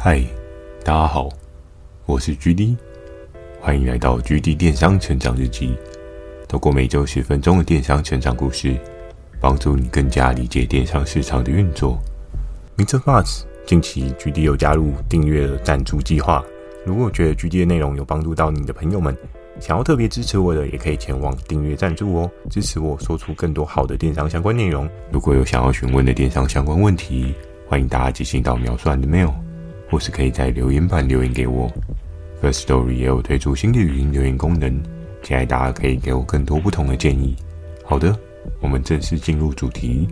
嗨，大家好，我是 GD，欢迎来到 GD 电商成长日记。透过每周十分钟的电商成长故事，帮助你更加理解电商市场的运作。Mr. Buzz，近期 GD 有加入订阅赞助计划。如果觉得 GD 的内容有帮助到你的朋友们，想要特别支持我的，也可以前往订阅赞助哦，支持我说出更多好的电商相关内容。如果有想要询问的电商相关问题，欢迎大家寄信到描述栏的 mail。或是可以在留言板留言给我。First Story 也有推出新的语音留言功能，期待大家可以给我更多不同的建议。好的，我们正式进入主题。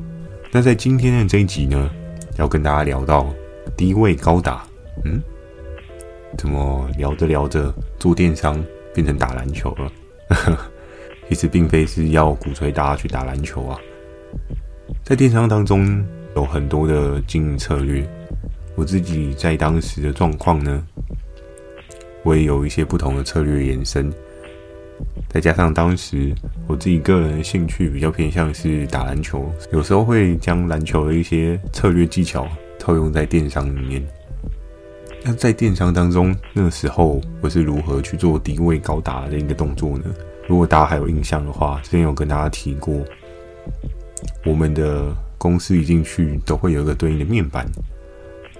那在今天的这一集呢，要跟大家聊到低位高打。嗯，怎么聊着聊着做电商变成打篮球了？其实并非是要鼓吹大家去打篮球啊。在电商当中有很多的经营策略。我自己在当时的状况呢，我也有一些不同的策略延伸，再加上当时我自己个人的兴趣比较偏向是打篮球，有时候会将篮球的一些策略技巧套用在电商里面。那在电商当中，那时候我是如何去做低位高打的一个动作呢？如果大家还有印象的话，之前有跟大家提过，我们的公司一进去都会有一个对应的面板。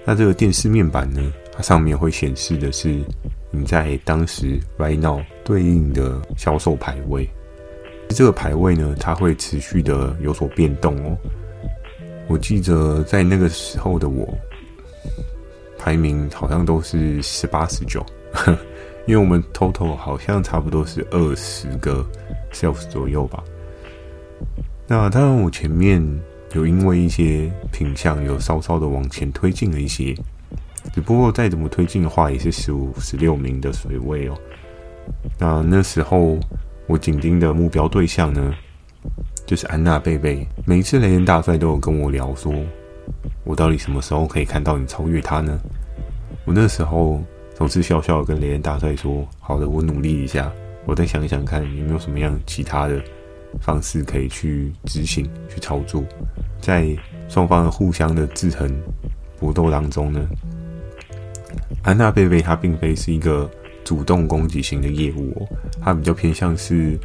那这个电视面板呢，它上面会显示的是你在当时 right now 对应的销售排位。这个排位呢，它会持续的有所变动哦。我记得在那个时候的我，排名好像都是十八、十九，因为我们 total 好像差不多是二十个 sales 左右吧。那当然，我前面。有因为一些品相有稍稍的往前推进了一些，只不过再怎么推进的话，也是十五、十六名的水位哦。那那时候我紧盯的目标对象呢，就是安娜贝贝。每一次雷恩大帅都有跟我聊说，我到底什么时候可以看到你超越他呢？我那时候总是笑笑的跟雷恩大帅说：“好的，我努力一下，我再想一想看有没有什么样其他的。”方式可以去执行、去操作，在双方的互相的制衡搏斗当中呢，安娜贝贝她并非是一个主动攻击型的业务哦，她比较偏向是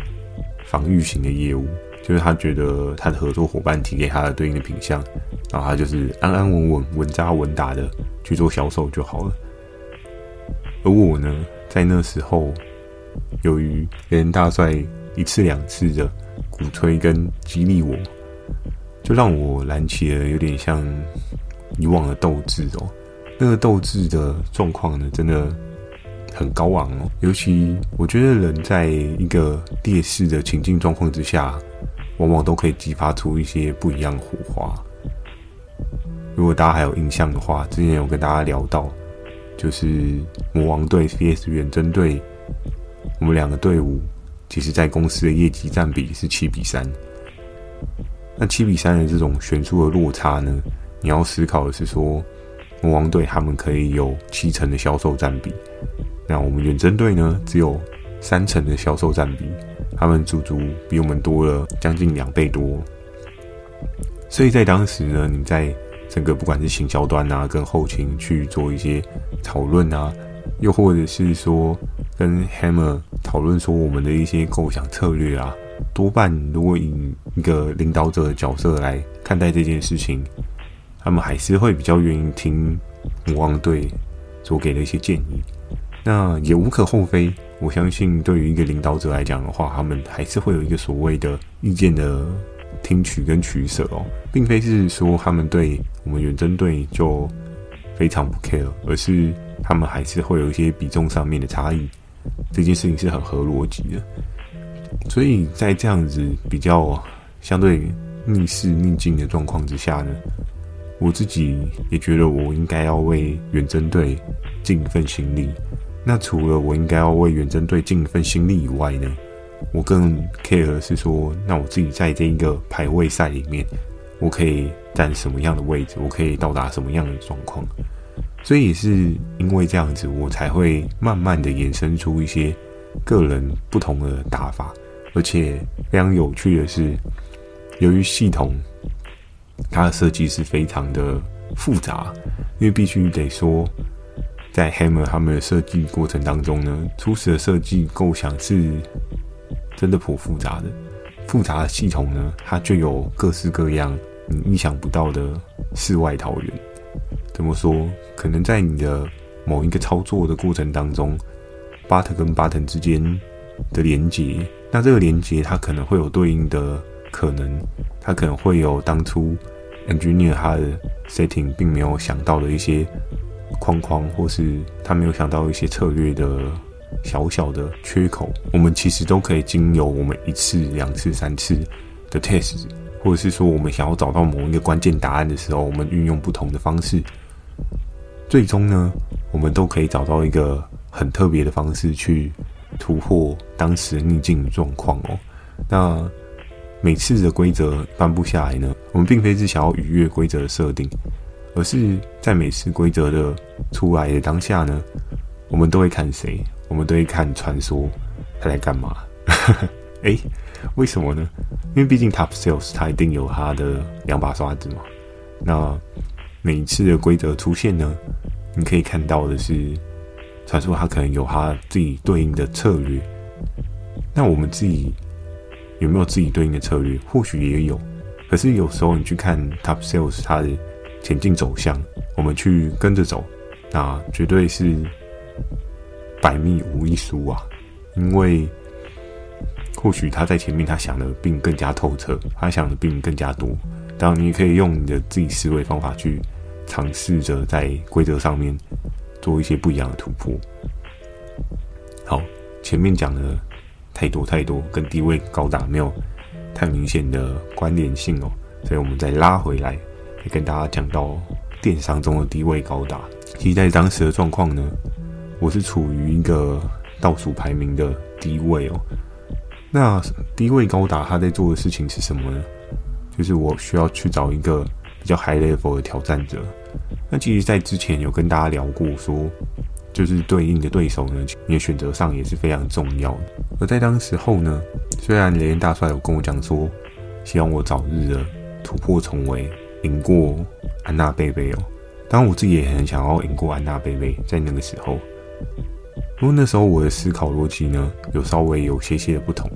防御型的业务，就是她觉得她的合作伙伴提给她的对应的品项，然后她就是安安稳稳、稳扎稳打的去做销售就好了。而我呢，在那时候，由于连大帅一次两次的。鼓吹跟激励我，就让我燃起了有点像以往的斗志哦。那个斗志的状况呢，真的很高昂哦。尤其我觉得人在一个劣势的情境状况之下，往往都可以激发出一些不一样的火花。如果大家还有印象的话，之前有跟大家聊到，就是魔王队 VS 远征队，我们两个队伍。其实，在公司的业绩占比是七比三。那七比三的这种悬殊的落差呢，你要思考的是说，魔王队他们可以有七成的销售占比，那我们远征队呢，只有三成的销售占比，他们足足比我们多了将近两倍多。所以在当时呢，你在整个不管是行销端啊，跟后勤去做一些讨论啊，又或者是说。跟 Hammer 讨论说我们的一些构想策略啊，多半如果以一个领导者的角色来看待这件事情，他们还是会比较愿意听魔王队所给的一些建议。那也无可厚非，我相信对于一个领导者来讲的话，他们还是会有一个所谓的意见的听取跟取舍哦，并非是说他们对我们远征队就非常不 care，而是他们还是会有一些比重上面的差异。这件事情是很合逻辑的，所以在这样子比较相对逆势逆境的状况之下呢，我自己也觉得我应该要为远征队尽一份心力。那除了我应该要为远征队尽一份心力以外呢，我更 care 的是说，那我自己在这一个排位赛里面，我可以站什么样的位置，我可以到达什么样的状况。所以也是因为这样子，我才会慢慢的衍生出一些个人不同的打法，而且非常有趣的是，由于系统它的设计是非常的复杂，因为必须得说，在 Hammer 他们的设计过程当中呢，初始的设计构想是真的颇复杂的。复杂的系统呢，它就有各式各样你意想不到的世外桃源。怎么说？可能在你的某一个操作的过程当中，button 跟 button 之间的连接，那这个连接它可能会有对应的可能，它可能会有当初 engineer 他的 setting 并没有想到的一些。框框，或是他没有想到一些策略的小小的缺口，我们其实都可以经由我们一次、两次、三次的 test，或者是说我们想要找到某一个关键答案的时候，我们运用不同的方式，最终呢，我们都可以找到一个很特别的方式去突破当时逆境状况哦。那每次的规则颁布下来呢，我们并非是想要逾越规则的设定。而是在每次规则的出来的当下呢，我们都会看谁？我们都会看传说他在干嘛？哎、为什么呢？因为毕竟 Top Sales 他一定有他的两把刷子嘛。那每一次的规则出现呢，你可以看到的是传说他可能有他自己对应的策略。那我们自己有没有自己对应的策略？或许也有。可是有时候你去看 Top Sales 它的。前进走向，我们去跟着走，那绝对是百密无一疏啊！因为或许他在前面，他想的并更加透彻，他想的并更加多。当然，你也可以用你的自己思维方法去尝试着在规则上面做一些不一样的突破。好，前面讲的太多太多，跟低位高打没有太明显的关联性哦，所以我们再拉回来。也跟大家讲到电商中的低位高打，其实在当时的状况呢，我是处于一个倒数排名的低位哦。那低位高达他在做的事情是什么呢？就是我需要去找一个比较 high level 的挑战者。那其实，在之前有跟大家聊过说，就是对应的对手呢，你的选择上也是非常重要的。而在当时候呢，虽然雷恩大帅有跟我讲说，希望我早日的突破重围。赢过安娜贝贝哦，当然我自己也很想要赢过安娜贝贝，在那个时候，不过那时候我的思考逻辑呢，有稍微有些些的不同，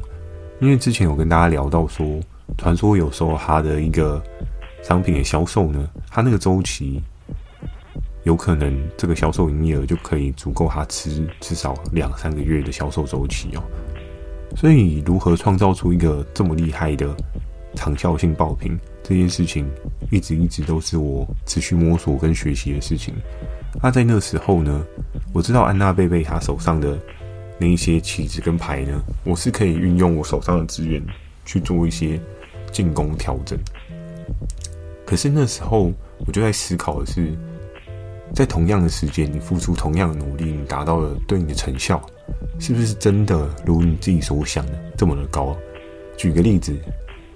因为之前有跟大家聊到说，传说有时候它的一个商品的销售呢，它那个周期有可能这个销售营业额就可以足够他吃至少两三个月的销售周期哦，所以如何创造出一个这么厉害的长效性爆品？这件事情一直一直都是我持续摸索跟学习的事情。那在那时候呢，我知道安娜贝贝她手上的那一些棋子跟牌呢，我是可以运用我手上的资源去做一些进攻调整。可是那时候我就在思考的是，在同样的时间，你付出同样的努力，你达到了对应的成效，是不是真的如你自己所想的这么的高？举个例子。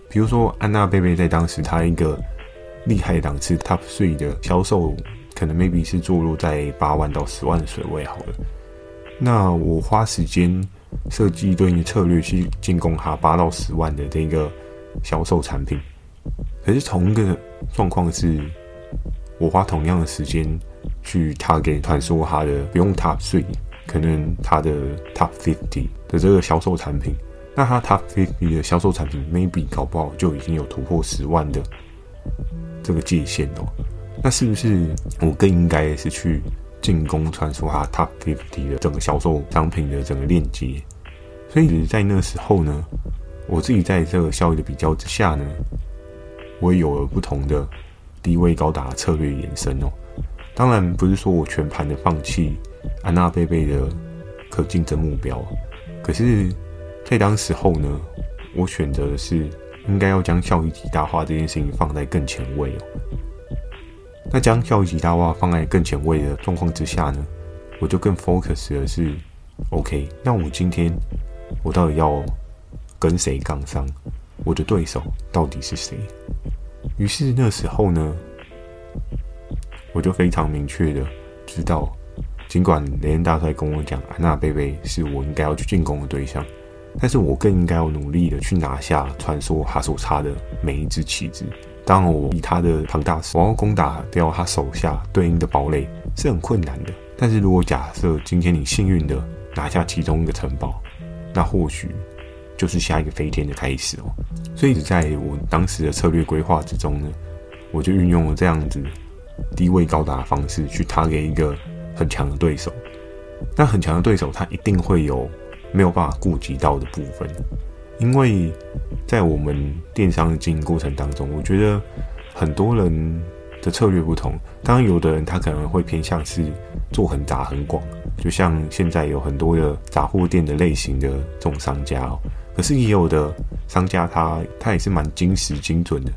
比如说，安娜贝贝在当时，它一个厉害档次 Top Three 的销售，可能 maybe 是坐落在八万到十万的水位好了。那我花时间设计对应的策略去进攻它八到十万的这个销售产品。可是同一个状况是，我花同样的时间去 target 传说它的不用 Top Three，可能它的 Top Fifty 的这个销售产品。那它 Top fifty 的销售产品，maybe 搞不好就已经有突破十万的这个界限哦。那是不是我更应该是去进攻传说它 Top fifty 的整个销售商品的整个链接？所以在那时候呢，我自己在这个效益的比较之下呢，我也有了不同的低位高打策略延伸哦。当然不是说我全盘的放弃安娜贝贝的可竞争目标，可是。在当时候呢，我选择的是应该要将效益极大化这件事情放在更前位哦。那将效益极大化放在更前位的状况之下呢，我就更 focus 的是，OK，那我今天我到底要跟谁杠上？我的对手到底是谁？于是那时候呢，我就非常明确的知道，尽管雷恩大帅跟我讲安娜贝贝是我应该要去进攻的对象。但是我更应该要努力的去拿下传说他所插的每一只棋子。当，我以他的庞大，我要攻打掉他手下对应的堡垒是很困难的。但是如果假设今天你幸运的拿下其中一个城堡，那或许就是下一个飞天的开始哦。所以在我当时的策略规划之中呢，我就运用了这样子低位高打的方式去 target 一个很强的对手。那很强的对手，他一定会有没有办法顾及到的部分，因为在我们电商的经营过程当中，我觉得很多人的策略不同。当然，有的人他可能会偏向是做很杂很广，就像现在有很多的杂货店的类型的这种商家哦。可是也有的商家他他也是蛮精实精准的，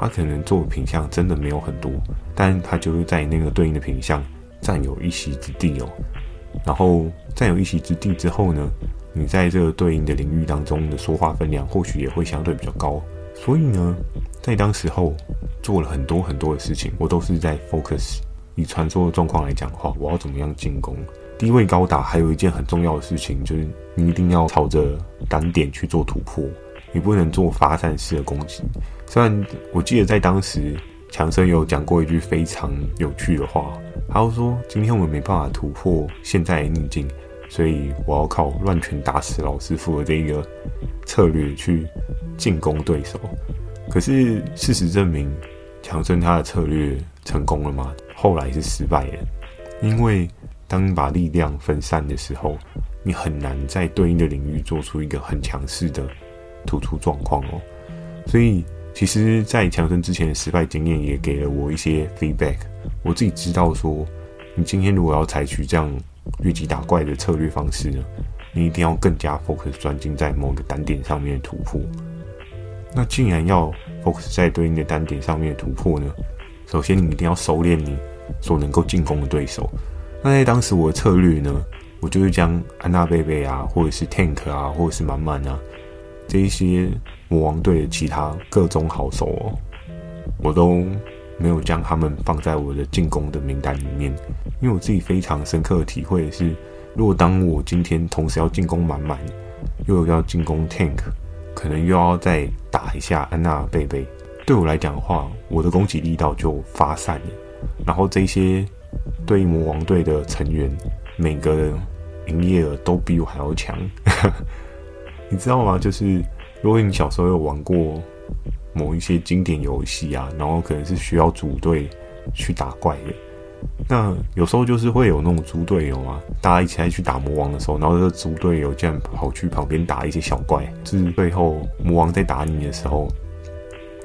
他可能做品项真的没有很多，但他就是在那个对应的品项占有一席之地哦。然后占有一席之地之后呢，你在这个对应的领域当中的说话分量或许也会相对比较高。所以呢，在当时候做了很多很多的事情，我都是在 focus。以传说的状况来讲的话，我要怎么样进攻？低位高打，还有一件很重要的事情就是你一定要朝着单点去做突破，你不能做发散式的攻击。虽然我记得在当时。强生有讲过一句非常有趣的话，他说：“今天我们没办法突破现在的逆境，所以我要靠乱拳打死老师傅的这一个策略去进攻对手。”可是事实证明，强生他的策略成功了吗？后来是失败的，因为当你把力量分散的时候，你很难在对应的领域做出一个很强势的突出状况哦。所以。其实，在强生之前的失败经验也给了我一些 feedback。我自己知道说，你今天如果要采取这样越级打怪的策略方式呢，你一定要更加 focus 专精在某个单点上面的突破。那既然要 focus 在对应的单点上面突破呢，首先你一定要收敛你所能够进攻的对手。那在当时我的策略呢，我就是将安娜贝贝啊，或者是 Tank 啊，或者是满满啊。这一些魔王队的其他各种好手哦，我都没有将他们放在我的进攻的名单里面，因为我自己非常深刻的体会是，如果当我今天同时要进攻满满，又要进攻 tank，可能又要再打一下安娜贝贝，对我来讲的话，我的攻击力道就发散了，然后这些对魔王队的成员，每个人营业额都比我还要强。你知道吗？就是如果你小时候有玩过某一些经典游戏啊，然后可能是需要组队去打怪的，那有时候就是会有那种猪队友啊，大家一起来去打魔王的时候，然后这个猪队友竟然跑去旁边打一些小怪，就是最后魔王在打你的时候，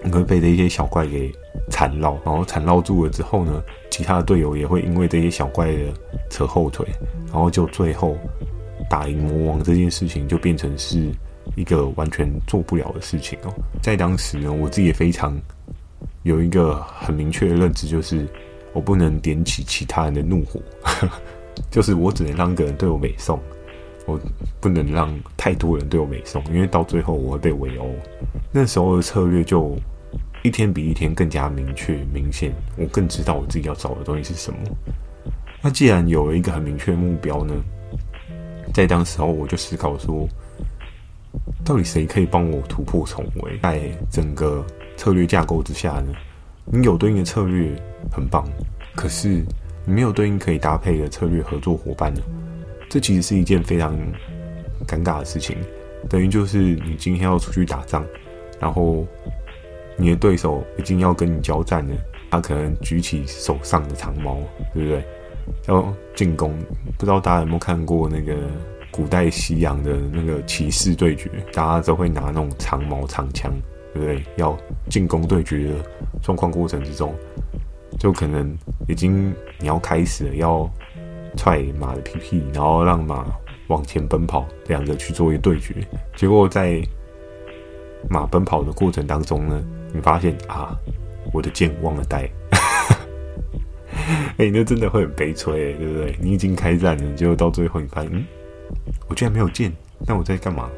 你会被这些小怪给缠绕，然后缠绕住了之后呢，其他的队友也会因为这些小怪的扯后腿，然后就最后。打赢魔王这件事情就变成是一个完全做不了的事情哦。在当时呢，我自己也非常有一个很明确的认知，就是我不能点起其他人的怒火，就是我只能让个人对我美送，我不能让太多人对我美送，因为到最后我会被围殴。那时候的策略就一天比一天更加明确明显，我更知道我自己要找的东西是什么。那既然有了一个很明确的目标呢，在当时候，我就思考说，到底谁可以帮我突破重围？在整个策略架构之下呢，你有对应的策略很棒，可是你没有对应可以搭配的策略合作伙伴呢？这其实是一件非常尴尬的事情。等于就是你今天要出去打仗，然后你的对手已经要跟你交战了，他可能举起手上的长矛，对不对？要进攻，不知道大家有没有看过那个古代西洋的那个骑士对决，大家都会拿那种长矛长枪，对不对？要进攻对决的状况过程之中，就可能已经你要开始了，要踹马的屁屁，然后让马往前奔跑，两个去做一个对决。结果在马奔跑的过程当中呢，你发现啊，我的剑忘了带。哎、那真的会很悲催，对不对？你已经开战了，结果到最后你发现，嗯，我居然没有剑，那我在干嘛？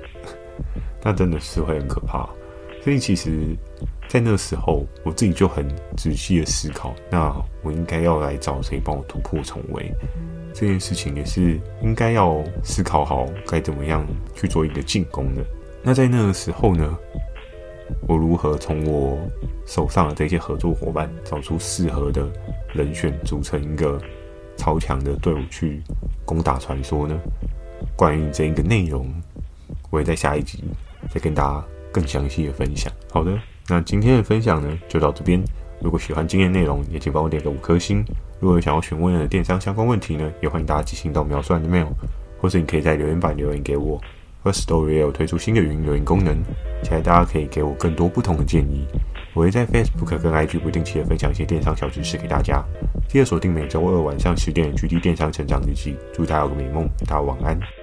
那真的是会很可怕。所以其实，在那个时候，我自己就很仔细的思考，那我应该要来找谁帮我突破重围这件事情，也是应该要思考好该怎么样去做一个进攻的。那在那个时候呢，我如何从我手上的这些合作伙伴找出适合的人选，组成一个超强的队伍去攻打传说呢？关于这一个内容，我也在下一集再跟大家更详细的分享。好的，那今天的分享呢就到这边。如果喜欢今天的内容，也请帮我点个五颗星。如果有想要询问的电商相关问题呢，也欢迎大家寄信到描述栏的 mail，或者你可以在留言板留言给我。Firstory 也有推出新的语音留言功能，期待大家可以给我更多不同的建议。我会在 Facebook 跟 IG 不定期的分享一些电商小知识给大家。记得锁定每周二晚上十点的《GD 电商成长日记》，祝大家有个美梦，大家晚安。